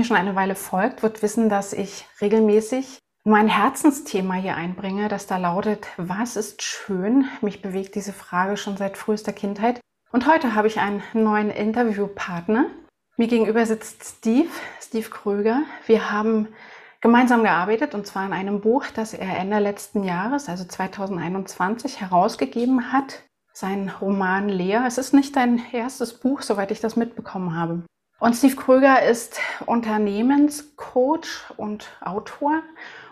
mir schon eine Weile folgt, wird wissen, dass ich regelmäßig mein Herzensthema hier einbringe, das da lautet, was ist schön? Mich bewegt diese Frage schon seit frühester Kindheit. Und heute habe ich einen neuen Interviewpartner. Mir gegenüber sitzt Steve, Steve Kröger. Wir haben gemeinsam gearbeitet und zwar an einem Buch, das er Ende letzten Jahres, also 2021, herausgegeben hat. Sein Roman Lea. Es ist nicht sein erstes Buch, soweit ich das mitbekommen habe. Und Steve Kröger ist Unternehmenscoach und Autor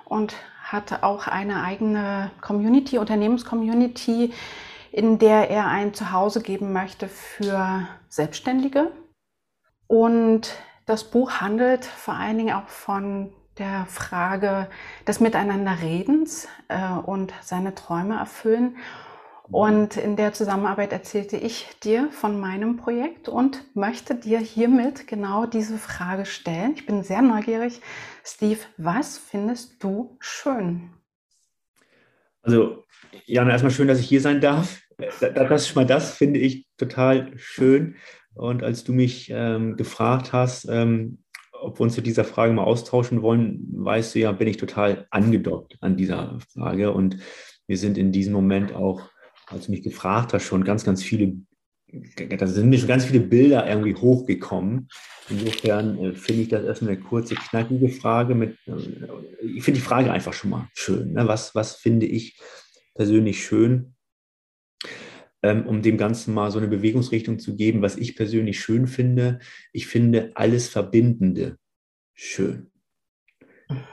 und hat auch eine eigene Community, Unternehmenscommunity, in der er ein Zuhause geben möchte für Selbstständige. Und das Buch handelt vor allen Dingen auch von der Frage des Miteinanderredens äh, und seine Träume erfüllen und in der Zusammenarbeit erzählte ich dir von meinem Projekt und möchte dir hiermit genau diese Frage stellen. Ich bin sehr neugierig. Steve, was findest du schön? Also, Jana, erstmal schön, dass ich hier sein darf. Das ist mal das, finde ich total schön. Und als du mich ähm, gefragt hast, ähm, ob wir uns zu dieser Frage mal austauschen wollen, weißt du ja, bin ich total angedockt an dieser Frage. Und wir sind in diesem Moment auch als du mich gefragt hast, schon ganz, ganz viele, da sind mir schon ganz viele Bilder irgendwie hochgekommen. Insofern äh, finde ich das erstmal eine kurze, knackige Frage. Mit, äh, ich finde die Frage einfach schon mal schön. Ne? Was, was finde ich persönlich schön? Ähm, um dem Ganzen mal so eine Bewegungsrichtung zu geben, was ich persönlich schön finde. Ich finde alles Verbindende schön.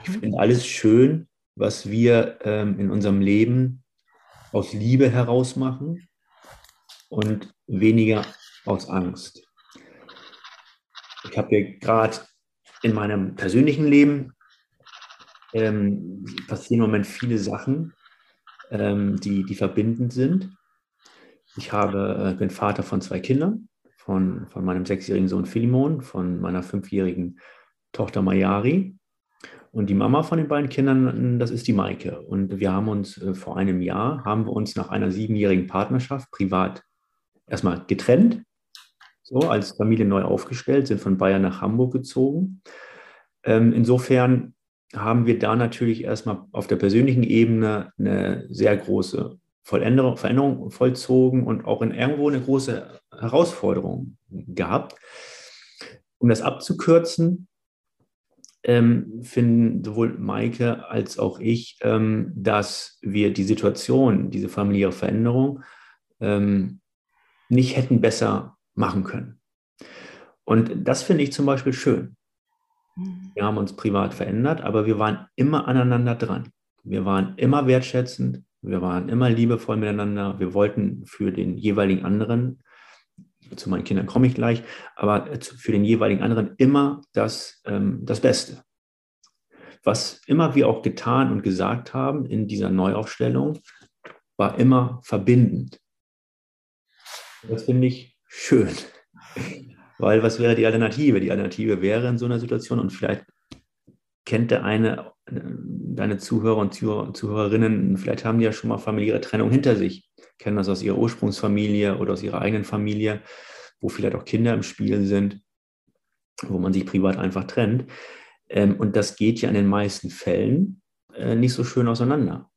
Ich mhm. finde alles schön, was wir ähm, in unserem Leben aus Liebe heraus machen und weniger aus Angst. Ich habe ja gerade in meinem persönlichen Leben ähm, passieren im Moment viele Sachen, ähm, die, die verbindend sind. Ich habe, äh, bin Vater von zwei Kindern, von, von meinem sechsjährigen Sohn Philemon, von meiner fünfjährigen Tochter Mayari und die Mama von den beiden Kindern, das ist die Maike. Und wir haben uns äh, vor einem Jahr, haben wir uns nach einer siebenjährigen Partnerschaft privat erstmal getrennt, so als Familie neu aufgestellt, sind von Bayern nach Hamburg gezogen. Ähm, insofern haben wir da natürlich erstmal auf der persönlichen Ebene eine sehr große Veränderung vollzogen und auch in irgendwo eine große Herausforderung gehabt. Um das abzukürzen, ähm, finden sowohl Maike als auch ich, ähm, dass wir die Situation, diese familiäre Veränderung ähm, nicht hätten besser machen können. Und das finde ich zum Beispiel schön. Mhm. Wir haben uns privat verändert, aber wir waren immer aneinander dran. Wir waren immer wertschätzend, wir waren immer liebevoll miteinander. Wir wollten für den jeweiligen anderen zu meinen Kindern komme ich gleich, aber für den jeweiligen anderen immer das, ähm, das Beste. Was immer wir auch getan und gesagt haben in dieser Neuaufstellung, war immer verbindend. Das finde ich schön. Weil was wäre die Alternative? Die Alternative wäre in so einer Situation, und vielleicht kennt der eine, deine Zuhörer und Zuhörerinnen, vielleicht haben die ja schon mal familiäre Trennung hinter sich kennen das aus ihrer Ursprungsfamilie oder aus ihrer eigenen Familie, wo vielleicht auch Kinder im Spiel sind, wo man sich privat einfach trennt. Ähm, und das geht ja in den meisten Fällen äh, nicht so schön auseinander,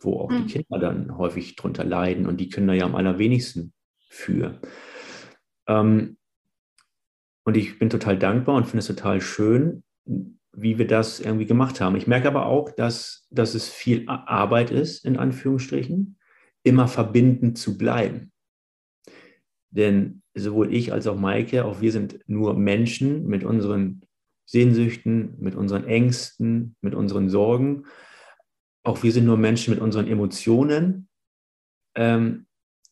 wo auch mhm. die Kinder dann häufig drunter leiden und die Kinder ja am allerwenigsten für. Ähm, und ich bin total dankbar und finde es total schön, wie wir das irgendwie gemacht haben. Ich merke aber auch, dass, dass es viel Arbeit ist, in Anführungsstrichen, immer verbindend zu bleiben. Denn sowohl ich als auch Maike, auch wir sind nur Menschen mit unseren Sehnsüchten, mit unseren Ängsten, mit unseren Sorgen. Auch wir sind nur Menschen mit unseren Emotionen, ähm,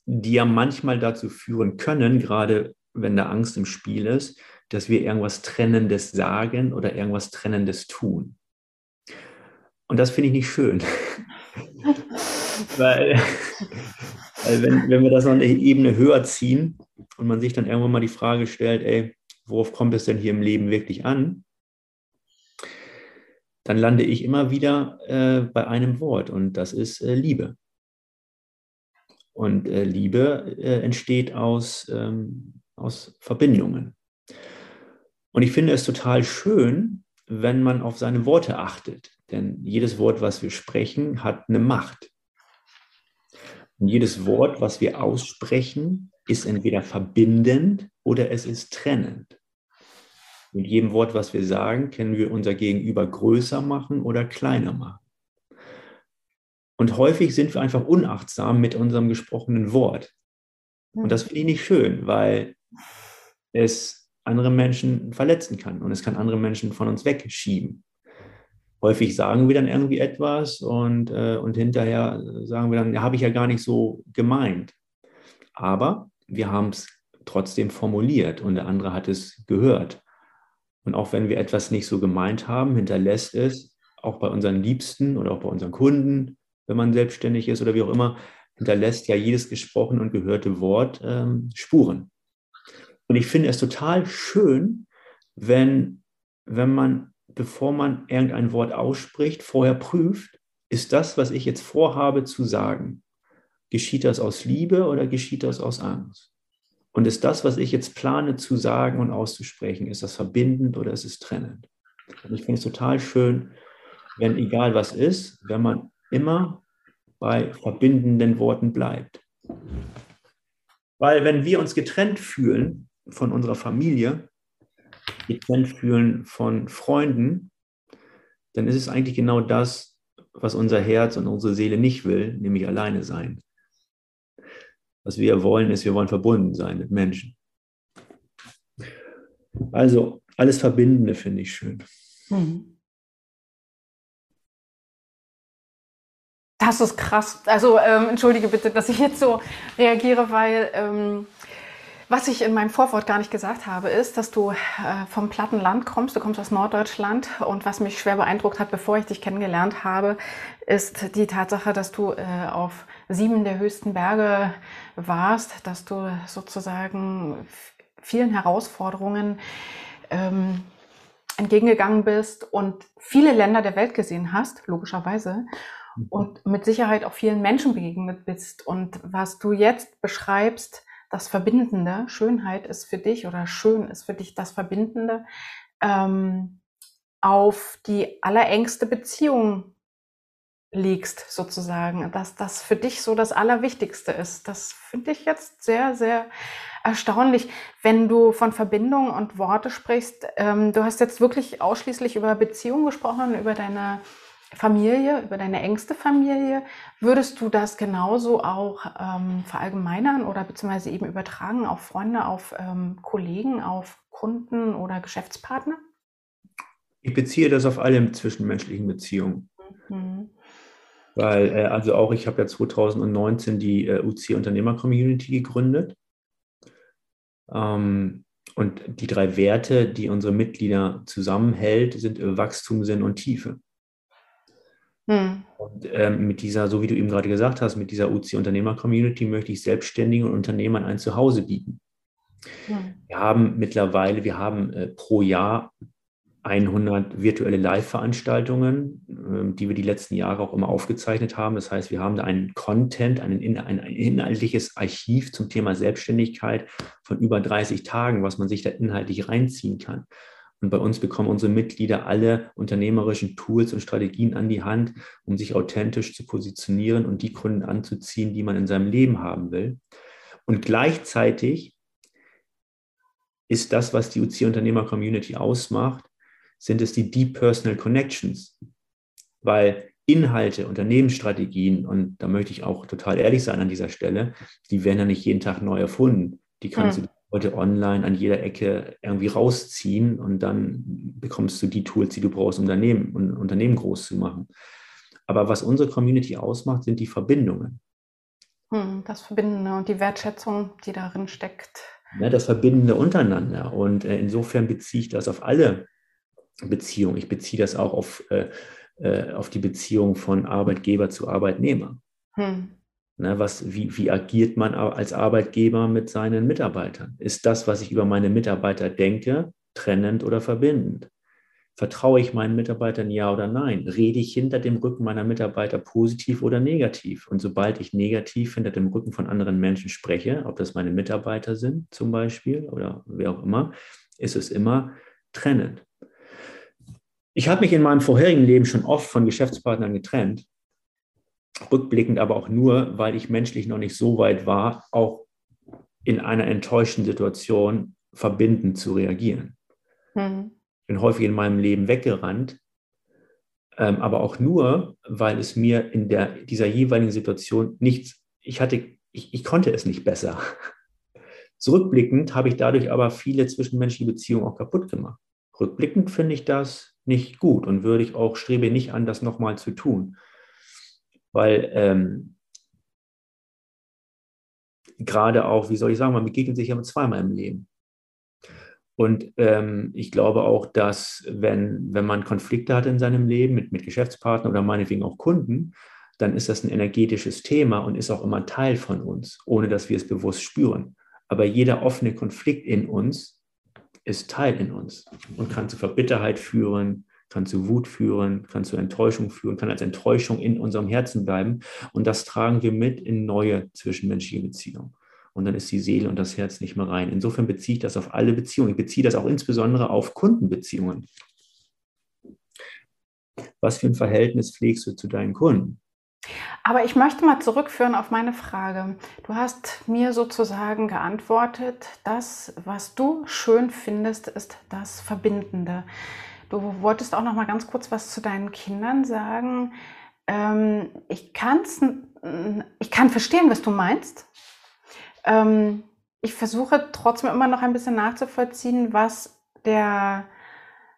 die ja manchmal dazu führen können, gerade wenn da Angst im Spiel ist, dass wir irgendwas Trennendes sagen oder irgendwas Trennendes tun. Und das finde ich nicht schön. weil, weil wenn, wenn wir das noch eine Ebene höher ziehen und man sich dann irgendwann mal die Frage stellt, ey, worauf kommt es denn hier im Leben wirklich an? Dann lande ich immer wieder äh, bei einem Wort und das ist äh, Liebe. Und äh, Liebe äh, entsteht aus, ähm, aus Verbindungen. Und ich finde es total schön, wenn man auf seine Worte achtet. Denn jedes Wort, was wir sprechen, hat eine Macht. Und jedes Wort, was wir aussprechen, ist entweder verbindend oder es ist trennend. Mit jedem Wort, was wir sagen, können wir unser Gegenüber größer machen oder kleiner machen. Und häufig sind wir einfach unachtsam mit unserem gesprochenen Wort. Und das finde ich nicht schön, weil es andere Menschen verletzen kann und es kann andere Menschen von uns wegschieben. Häufig sagen wir dann irgendwie etwas und, äh, und hinterher sagen wir dann, ja, habe ich ja gar nicht so gemeint. Aber wir haben es trotzdem formuliert und der andere hat es gehört. Und auch wenn wir etwas nicht so gemeint haben, hinterlässt es auch bei unseren Liebsten oder auch bei unseren Kunden, wenn man selbstständig ist oder wie auch immer, hinterlässt ja jedes gesprochene und gehörte Wort ähm, Spuren. Und ich finde es total schön, wenn, wenn man, bevor man irgendein Wort ausspricht, vorher prüft, ist das, was ich jetzt vorhabe zu sagen, geschieht das aus Liebe oder geschieht das aus Angst? Und ist das, was ich jetzt plane zu sagen und auszusprechen, ist das verbindend oder ist es trennend? Und ich finde es total schön, wenn egal was ist, wenn man immer bei verbindenden Worten bleibt. Weil wenn wir uns getrennt fühlen von unserer Familie, getrennt fühlen von Freunden, dann ist es eigentlich genau das, was unser Herz und unsere Seele nicht will, nämlich alleine sein. Was wir wollen, ist, wir wollen verbunden sein mit Menschen. Also alles Verbindende finde ich schön. Mhm. Das ist krass. Also ähm, entschuldige bitte, dass ich jetzt so reagiere, weil ähm, was ich in meinem Vorwort gar nicht gesagt habe, ist, dass du äh, vom platten Land kommst. Du kommst aus Norddeutschland und was mich schwer beeindruckt hat, bevor ich dich kennengelernt habe, ist die Tatsache, dass du äh, auf sieben der höchsten Berge warst, dass du sozusagen vielen Herausforderungen ähm, entgegengegangen bist und viele Länder der Welt gesehen hast, logischerweise, mhm. und mit Sicherheit auch vielen Menschen begegnet bist. Und was du jetzt beschreibst, das Verbindende, Schönheit ist für dich oder schön ist für dich das Verbindende, ähm, auf die allerengste Beziehung legst, sozusagen, dass das für dich so das Allerwichtigste ist. Das finde ich jetzt sehr, sehr erstaunlich, wenn du von Verbindung und Worte sprichst. Ähm, du hast jetzt wirklich ausschließlich über Beziehungen gesprochen, über deine Familie, über deine engste Familie. Würdest du das genauso auch ähm, verallgemeinern oder beziehungsweise eben übertragen auf Freunde, auf ähm, Kollegen, auf Kunden oder Geschäftspartner? Ich beziehe das auf alle zwischenmenschlichen Beziehungen. Mhm. Weil, äh, also auch ich habe ja 2019 die äh, UC Unternehmer Community gegründet. Ähm, und die drei Werte, die unsere Mitglieder zusammenhält, sind Wachstum, Sinn und Tiefe. Hm. Und ähm, mit dieser, so wie du eben gerade gesagt hast, mit dieser UC Unternehmer Community möchte ich Selbstständigen und Unternehmern ein Zuhause bieten. Hm. Wir haben mittlerweile, wir haben äh, pro Jahr 100 virtuelle Live-Veranstaltungen, ähm, die wir die letzten Jahre auch immer aufgezeichnet haben. Das heißt, wir haben da einen Content, ein, ein inhaltliches Archiv zum Thema Selbstständigkeit von über 30 Tagen, was man sich da inhaltlich reinziehen kann. Und bei uns bekommen unsere Mitglieder alle unternehmerischen Tools und Strategien an die Hand, um sich authentisch zu positionieren und die Kunden anzuziehen, die man in seinem Leben haben will. Und gleichzeitig ist das, was die UC-Unternehmer-Community ausmacht, sind es die Deep Personal Connections. Weil Inhalte, Unternehmensstrategien, und da möchte ich auch total ehrlich sein an dieser Stelle, die werden ja nicht jeden Tag neu erfunden. Die kannst ja. du heute online an jeder Ecke irgendwie rausziehen und dann bekommst du die Tools, die du brauchst, um Unternehmen, um Unternehmen groß zu machen. Aber was unsere Community ausmacht, sind die Verbindungen. Hm, das Verbindende und die Wertschätzung, die darin steckt. Ja, das Verbindende untereinander. Und äh, insofern beziehe ich das auf alle Beziehung. Ich beziehe das auch auf, äh, äh, auf die Beziehung von Arbeitgeber zu Arbeitnehmer. Hm. Ne, was, wie, wie agiert man als Arbeitgeber mit seinen Mitarbeitern? Ist das, was ich über meine Mitarbeiter denke, trennend oder verbindend? Vertraue ich meinen Mitarbeitern ja oder nein? Rede ich hinter dem Rücken meiner Mitarbeiter positiv oder negativ? Und sobald ich negativ hinter dem Rücken von anderen Menschen spreche, ob das meine Mitarbeiter sind zum Beispiel oder wer auch immer, ist es immer trennend. Ich habe mich in meinem vorherigen Leben schon oft von Geschäftspartnern getrennt, rückblickend aber auch nur, weil ich menschlich noch nicht so weit war, auch in einer enttäuschenden Situation verbindend zu reagieren. Mhm. Ich bin häufig in meinem Leben weggerannt, ähm, aber auch nur, weil es mir in der, dieser jeweiligen Situation nichts, ich hatte, ich, ich konnte es nicht besser. Zurückblickend habe ich dadurch aber viele zwischenmenschliche Beziehungen auch kaputt gemacht. Rückblickend finde ich das nicht gut und würde ich auch, strebe nicht an, das nochmal zu tun. Weil ähm, gerade auch, wie soll ich sagen, man begegnet sich ja zweimal im Leben. Und ähm, ich glaube auch, dass wenn, wenn man Konflikte hat in seinem Leben mit, mit Geschäftspartnern oder meinetwegen auch Kunden, dann ist das ein energetisches Thema und ist auch immer Teil von uns, ohne dass wir es bewusst spüren. Aber jeder offene Konflikt in uns ist Teil in uns und kann zu Verbitterheit führen, kann zu Wut führen, kann zu Enttäuschung führen, kann als Enttäuschung in unserem Herzen bleiben. Und das tragen wir mit in neue zwischenmenschliche Beziehungen und dann ist die Seele und das Herz nicht mehr rein. Insofern beziehe ich das auf alle Beziehungen. Ich beziehe das auch insbesondere auf Kundenbeziehungen. Was für ein Verhältnis pflegst du zu deinen Kunden? Aber ich möchte mal zurückführen auf meine Frage. Du hast mir sozusagen geantwortet, das, was du schön findest, ist das Verbindende. Du wolltest auch noch mal ganz kurz was zu deinen Kindern sagen. Ähm, ich, kann's, ich kann verstehen, was du meinst. Ähm, ich versuche trotzdem immer noch ein bisschen nachzuvollziehen, was der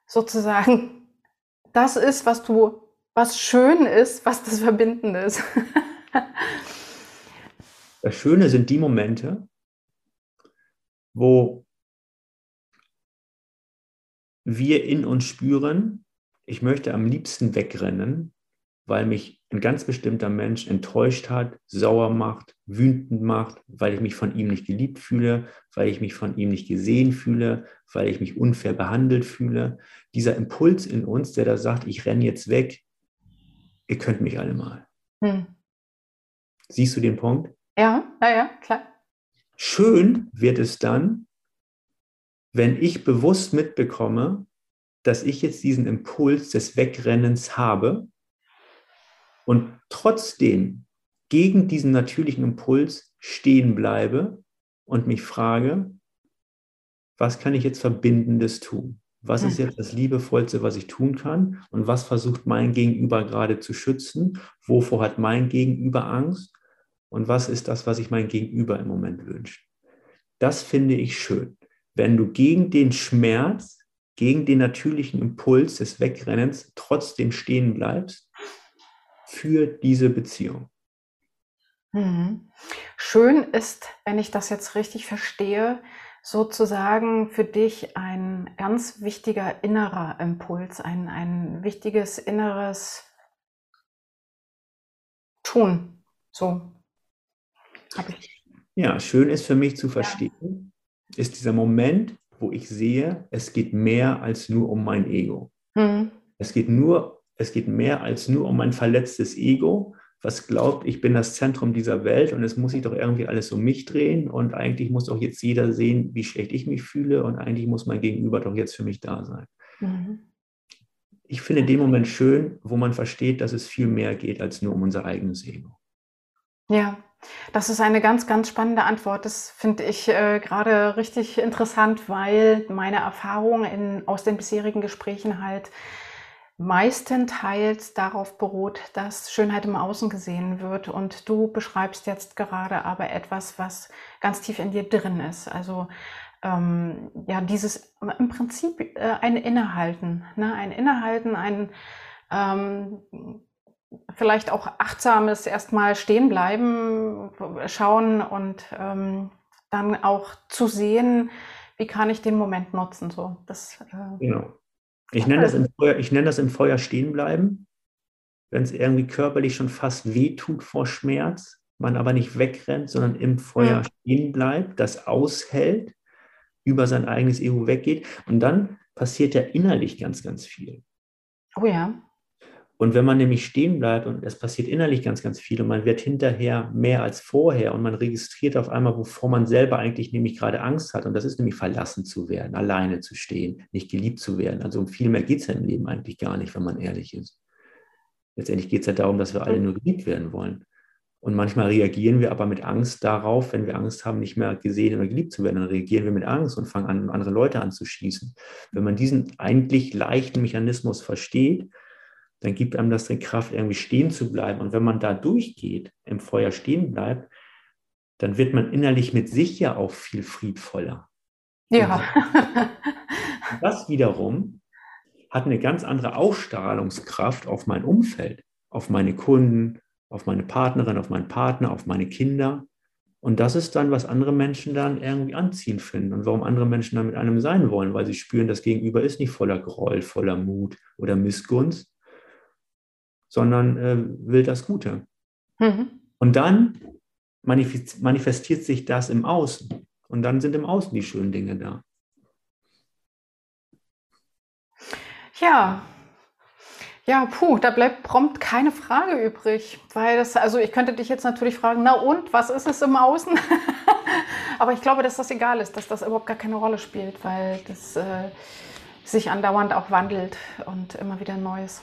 sozusagen das ist, was du, was schön ist, was das Verbindende ist. das Schöne sind die Momente, wo wir in uns spüren, ich möchte am liebsten wegrennen, weil mich ein ganz bestimmter Mensch enttäuscht hat, sauer macht, wütend macht, weil ich mich von ihm nicht geliebt fühle, weil ich mich von ihm nicht gesehen fühle, weil ich mich unfair behandelt fühle. Dieser Impuls in uns, der da sagt, ich renne jetzt weg, ihr könnt mich alle mal. Hm. Siehst du den Punkt? Ja, ja, ja, klar. Schön wird es dann, wenn ich bewusst mitbekomme, dass ich jetzt diesen Impuls des Wegrennens habe und trotzdem gegen diesen natürlichen Impuls stehen bleibe und mich frage, was kann ich jetzt Verbindendes tun? Was ist hm. jetzt das Liebevollste, was ich tun kann? Und was versucht mein Gegenüber gerade zu schützen? Wovor hat mein Gegenüber Angst? Und was ist das, was ich mein Gegenüber im Moment wünscht? Das finde ich schön. Wenn du gegen den Schmerz, gegen den natürlichen Impuls des Wegrennens trotzdem stehen bleibst für diese Beziehung. Mhm. Schön ist, wenn ich das jetzt richtig verstehe, sozusagen für dich ein ganz wichtiger innerer Impuls, ein, ein wichtiges inneres Tun. So. Ja, schön ist für mich zu verstehen. Ist dieser Moment, wo ich sehe, es geht mehr als nur um mein Ego. Mhm. Es geht nur es geht mehr als nur um ein verletztes Ego, was glaubt, ich bin das Zentrum dieser Welt und es muss sich doch irgendwie alles um mich drehen und eigentlich muss doch jetzt jeder sehen, wie schlecht ich mich fühle und eigentlich muss mein Gegenüber doch jetzt für mich da sein. Mhm. Ich finde den Moment schön, wo man versteht, dass es viel mehr geht als nur um unser eigenes Ego. Ja, das ist eine ganz, ganz spannende Antwort. Das finde ich äh, gerade richtig interessant, weil meine Erfahrung in, aus den bisherigen Gesprächen halt meistenteils darauf beruht, dass Schönheit im Außen gesehen wird. Und du beschreibst jetzt gerade aber etwas, was ganz tief in dir drin ist. Also ähm, ja, dieses im Prinzip äh, ein Innehalten, ne? ein Innehalten, ein ähm, vielleicht auch achtsames erstmal stehen bleiben, schauen und ähm, dann auch zu sehen, wie kann ich den Moment nutzen. So, das, äh, genau. Ich nenne, das im Feuer, ich nenne das im Feuer stehen bleiben, wenn es irgendwie körperlich schon fast wehtut vor Schmerz, man aber nicht wegrennt, sondern im Feuer ja. stehen bleibt, das aushält, über sein eigenes Ego weggeht und dann passiert ja innerlich ganz, ganz viel. Oh ja. Und wenn man nämlich stehen bleibt und es passiert innerlich ganz, ganz viel und man wird hinterher mehr als vorher und man registriert auf einmal, wovor man selber eigentlich nämlich gerade Angst hat. Und das ist nämlich verlassen zu werden, alleine zu stehen, nicht geliebt zu werden. Also um viel mehr geht es ja im Leben eigentlich gar nicht, wenn man ehrlich ist. Letztendlich geht es ja darum, dass wir alle nur geliebt werden wollen. Und manchmal reagieren wir aber mit Angst darauf, wenn wir Angst haben, nicht mehr gesehen oder geliebt zu werden, dann reagieren wir mit Angst und fangen an, andere Leute anzuschießen. Wenn man diesen eigentlich leichten Mechanismus versteht, dann gibt einem das die Kraft, irgendwie stehen zu bleiben. Und wenn man da durchgeht, im Feuer stehen bleibt, dann wird man innerlich mit sich ja auch viel friedvoller. Ja. Und das wiederum hat eine ganz andere Ausstrahlungskraft auf mein Umfeld, auf meine Kunden, auf meine Partnerin, auf meinen Partner, auf meine Kinder. Und das ist dann, was andere Menschen dann irgendwie anziehen finden und warum andere Menschen dann mit einem sein wollen, weil sie spüren, das Gegenüber ist nicht voller Groll, voller Mut oder Missgunst, sondern äh, will das Gute. Mhm. Und dann manifestiert sich das im Außen. Und dann sind im Außen die schönen Dinge da. Ja, ja, puh, da bleibt prompt keine Frage übrig, weil das, also ich könnte dich jetzt natürlich fragen, na und, was ist es im Außen? Aber ich glaube, dass das egal ist, dass das überhaupt gar keine Rolle spielt, weil das äh, sich andauernd auch wandelt und immer wieder Neues.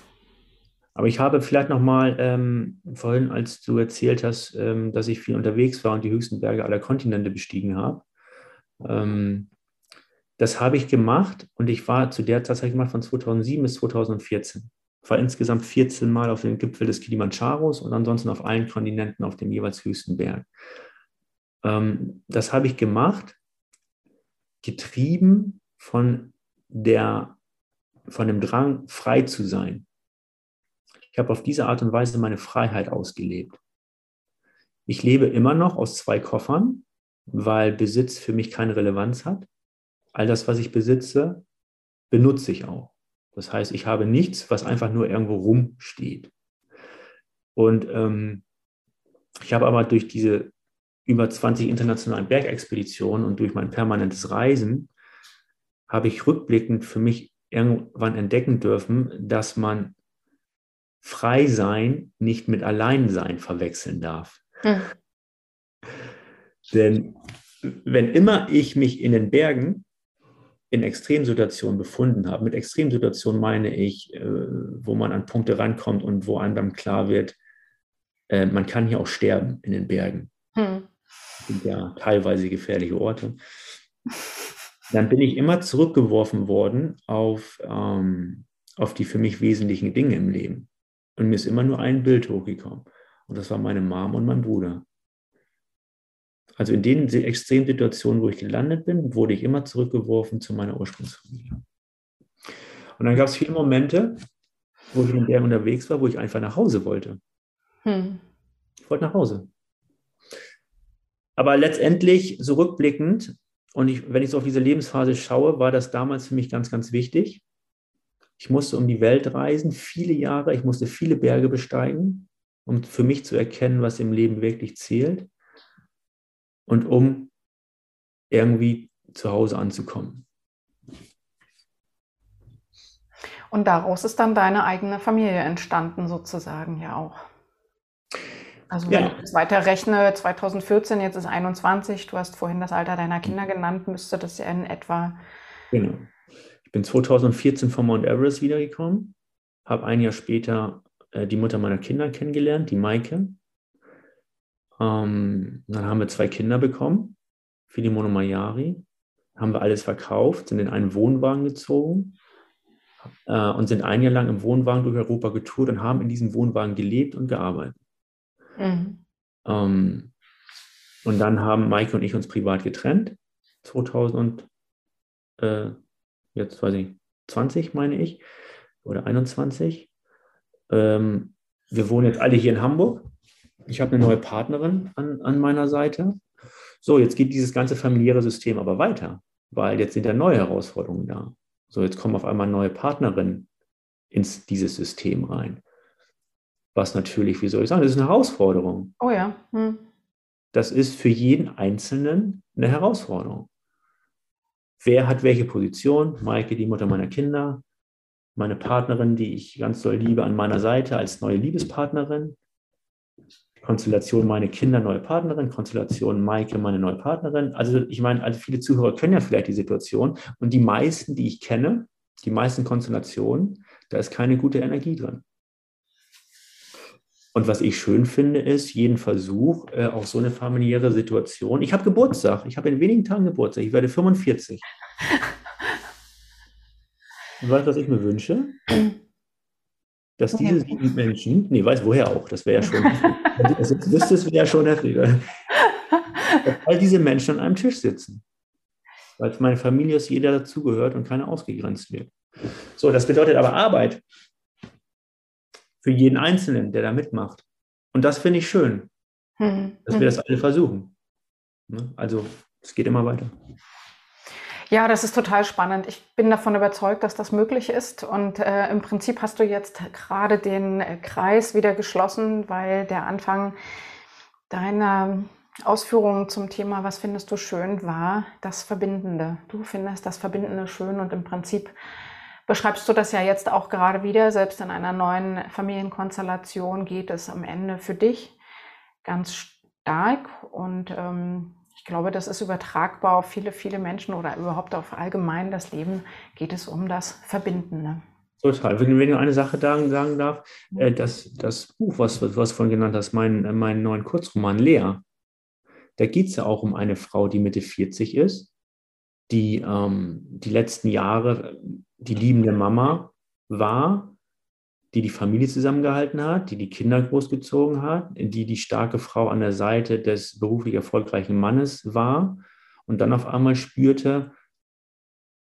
Aber ich habe vielleicht noch mal ähm, vorhin, als du erzählt hast, ähm, dass ich viel unterwegs war und die höchsten Berge aller Kontinente bestiegen habe. Ähm, das habe ich gemacht und ich war zu der Zeit gemacht von 2007 bis 2014. Ich war insgesamt 14 Mal auf dem Gipfel des Kilimandscharos und ansonsten auf allen Kontinenten auf dem jeweils höchsten Berg. Ähm, das habe ich gemacht, getrieben von der, von dem Drang, frei zu sein. Ich habe auf diese Art und Weise meine Freiheit ausgelebt. Ich lebe immer noch aus zwei Koffern, weil Besitz für mich keine Relevanz hat. All das, was ich besitze, benutze ich auch. Das heißt, ich habe nichts, was einfach nur irgendwo rumsteht. Und ähm, ich habe aber durch diese über 20 internationalen Bergexpeditionen und durch mein permanentes Reisen, habe ich rückblickend für mich irgendwann entdecken dürfen, dass man frei sein nicht mit Alleinsein verwechseln darf. Hm. Denn wenn immer ich mich in den Bergen in Extremsituationen befunden habe, mit Extremsituationen meine ich, äh, wo man an Punkte rankommt und wo einem dann klar wird, äh, man kann hier auch sterben in den Bergen. Hm. Sind ja teilweise gefährliche Orte. Dann bin ich immer zurückgeworfen worden auf, ähm, auf die für mich wesentlichen Dinge im Leben. Und mir ist immer nur ein Bild hochgekommen. Und das war meine Mom und mein Bruder. Also in den Extremsituationen, wo ich gelandet bin, wurde ich immer zurückgeworfen zu meiner Ursprungsfamilie. Und dann gab es viele Momente, wo ich in der unterwegs war, wo ich einfach nach Hause wollte. Hm. Ich wollte nach Hause. Aber letztendlich, so rückblickend, und ich, wenn ich so auf diese Lebensphase schaue, war das damals für mich ganz, ganz wichtig. Ich musste um die Welt reisen, viele Jahre. Ich musste viele Berge besteigen, um für mich zu erkennen, was im Leben wirklich zählt und um irgendwie zu Hause anzukommen. Und daraus ist dann deine eigene Familie entstanden, sozusagen ja auch. Also wenn ja. ich jetzt weiter rechne, 2014, jetzt ist 21, du hast vorhin das Alter deiner Kinder genannt, müsste das ja in etwa genau bin 2014 vom Mount Everest wiedergekommen, habe ein Jahr später äh, die Mutter meiner Kinder kennengelernt, die Maike. Ähm, dann haben wir zwei Kinder bekommen, Filimono Mayari. Haben wir alles verkauft, sind in einen Wohnwagen gezogen äh, und sind ein Jahr lang im Wohnwagen durch Europa getourt und haben in diesem Wohnwagen gelebt und gearbeitet. Mhm. Ähm, und dann haben Maike und ich uns privat getrennt, 2000 äh, jetzt weiß ich, 20 meine ich, oder 21. Ähm, wir wohnen jetzt alle hier in Hamburg. Ich habe eine neue Partnerin an, an meiner Seite. So, jetzt geht dieses ganze familiäre System aber weiter, weil jetzt sind ja neue Herausforderungen da. So, jetzt kommen auf einmal neue Partnerinnen ins dieses System rein. Was natürlich, wie soll ich sagen, das ist eine Herausforderung. Oh ja. Hm. Das ist für jeden Einzelnen eine Herausforderung wer hat welche Position, Maike, die Mutter meiner Kinder, meine Partnerin, die ich ganz doll liebe, an meiner Seite als neue Liebespartnerin. Konstellation meine Kinder, neue Partnerin, Konstellation Maike, meine neue Partnerin. Also ich meine, also viele Zuhörer kennen ja vielleicht die Situation und die meisten, die ich kenne, die meisten Konstellationen, da ist keine gute Energie drin. Und was ich schön finde, ist jeden Versuch, äh, auch so eine familiäre Situation. Ich habe Geburtstag, ich habe in wenigen Tagen Geburtstag, ich werde 45. Und weißt du, was ich mir wünsche? Dass diese sieben Menschen, nee, weiß woher auch, das wäre ja schon, das jetzt wüsstest, wäre ja schon heftig. Dass all diese Menschen an einem Tisch sitzen. Weil meine Familie ist jeder dazugehört und keiner ausgegrenzt wird. So, das bedeutet aber Arbeit für jeden Einzelnen, der da mitmacht. Und das finde ich schön, hm. dass wir hm. das alle versuchen. Ne? Also es geht immer weiter. Ja, das ist total spannend. Ich bin davon überzeugt, dass das möglich ist. Und äh, im Prinzip hast du jetzt gerade den äh, Kreis wieder geschlossen, weil der Anfang deiner Ausführungen zum Thema, was findest du schön, war das Verbindende. Du findest das Verbindende schön und im Prinzip beschreibst du das ja jetzt auch gerade wieder. Selbst in einer neuen Familienkonstellation geht es am Ende für dich ganz stark und ähm, ich glaube, das ist übertragbar auf viele, viele Menschen oder überhaupt auf allgemein das Leben geht es um das Verbindende. Total. Wenn, wenn ich eine Sache sagen, sagen darf, äh, das, das Buch, was, was du vorhin genannt hast, mein, mein neuen Kurzroman Lea, da geht es ja auch um eine Frau, die Mitte 40 ist, die ähm, die letzten Jahre die liebende Mama war die die Familie zusammengehalten hat, die die Kinder großgezogen hat, die die starke Frau an der Seite des beruflich erfolgreichen Mannes war und dann auf einmal spürte,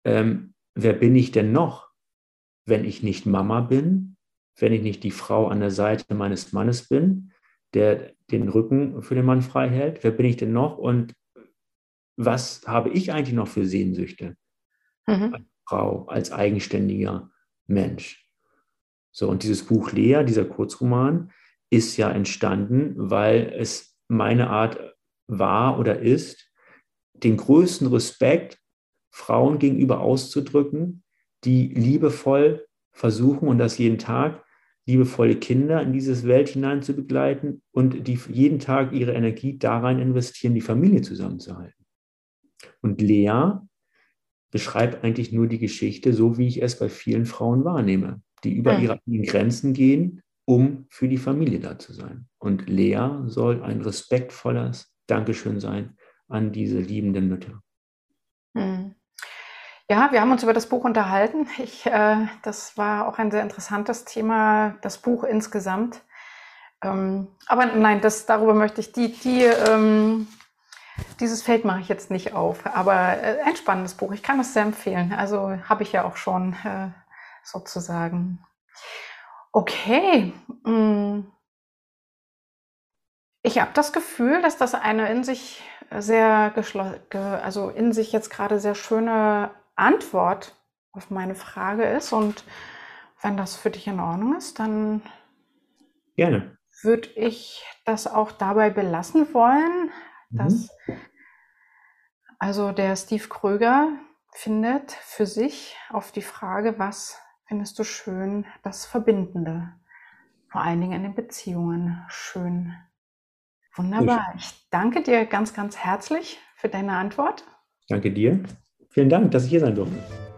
ähm, wer bin ich denn noch, wenn ich nicht Mama bin, wenn ich nicht die Frau an der Seite meines Mannes bin, der den Rücken für den Mann frei hält, wer bin ich denn noch? Und was habe ich eigentlich noch für Sehnsüchte mhm. als Frau, als eigenständiger Mensch? So, und dieses Buch Lea, dieser Kurzroman, ist ja entstanden, weil es meine Art war oder ist, den größten Respekt Frauen gegenüber auszudrücken, die liebevoll versuchen und das jeden Tag, liebevolle Kinder in dieses Welt hinein zu begleiten und die jeden Tag ihre Energie darein investieren, die Familie zusammenzuhalten. Und Lea beschreibt eigentlich nur die Geschichte, so wie ich es bei vielen Frauen wahrnehme die über mhm. ihre Grenzen gehen, um für die Familie da zu sein. Und Lea soll ein respektvolles Dankeschön sein an diese liebenden Mütter. Mhm. Ja, wir haben uns über das Buch unterhalten. Ich, äh, das war auch ein sehr interessantes Thema, das Buch insgesamt. Ähm, aber nein, das, darüber möchte ich die, die ähm, dieses Feld mache ich jetzt nicht auf. Aber äh, ein spannendes Buch. Ich kann es sehr empfehlen. Also habe ich ja auch schon äh, sozusagen. Okay. Mm. Ich habe das Gefühl, dass das eine in sich sehr also in sich jetzt gerade sehr schöne Antwort auf meine Frage ist. Und wenn das für dich in Ordnung ist, dann gerne. Würde ich das auch dabei belassen wollen, dass mhm. also der Steve Kröger findet für sich auf die Frage, was findest du schön das Verbindende, vor allen Dingen in den Beziehungen schön. Wunderbar. Ich danke dir ganz, ganz herzlich für deine Antwort. Danke dir. Vielen Dank, dass ich hier sein durfte.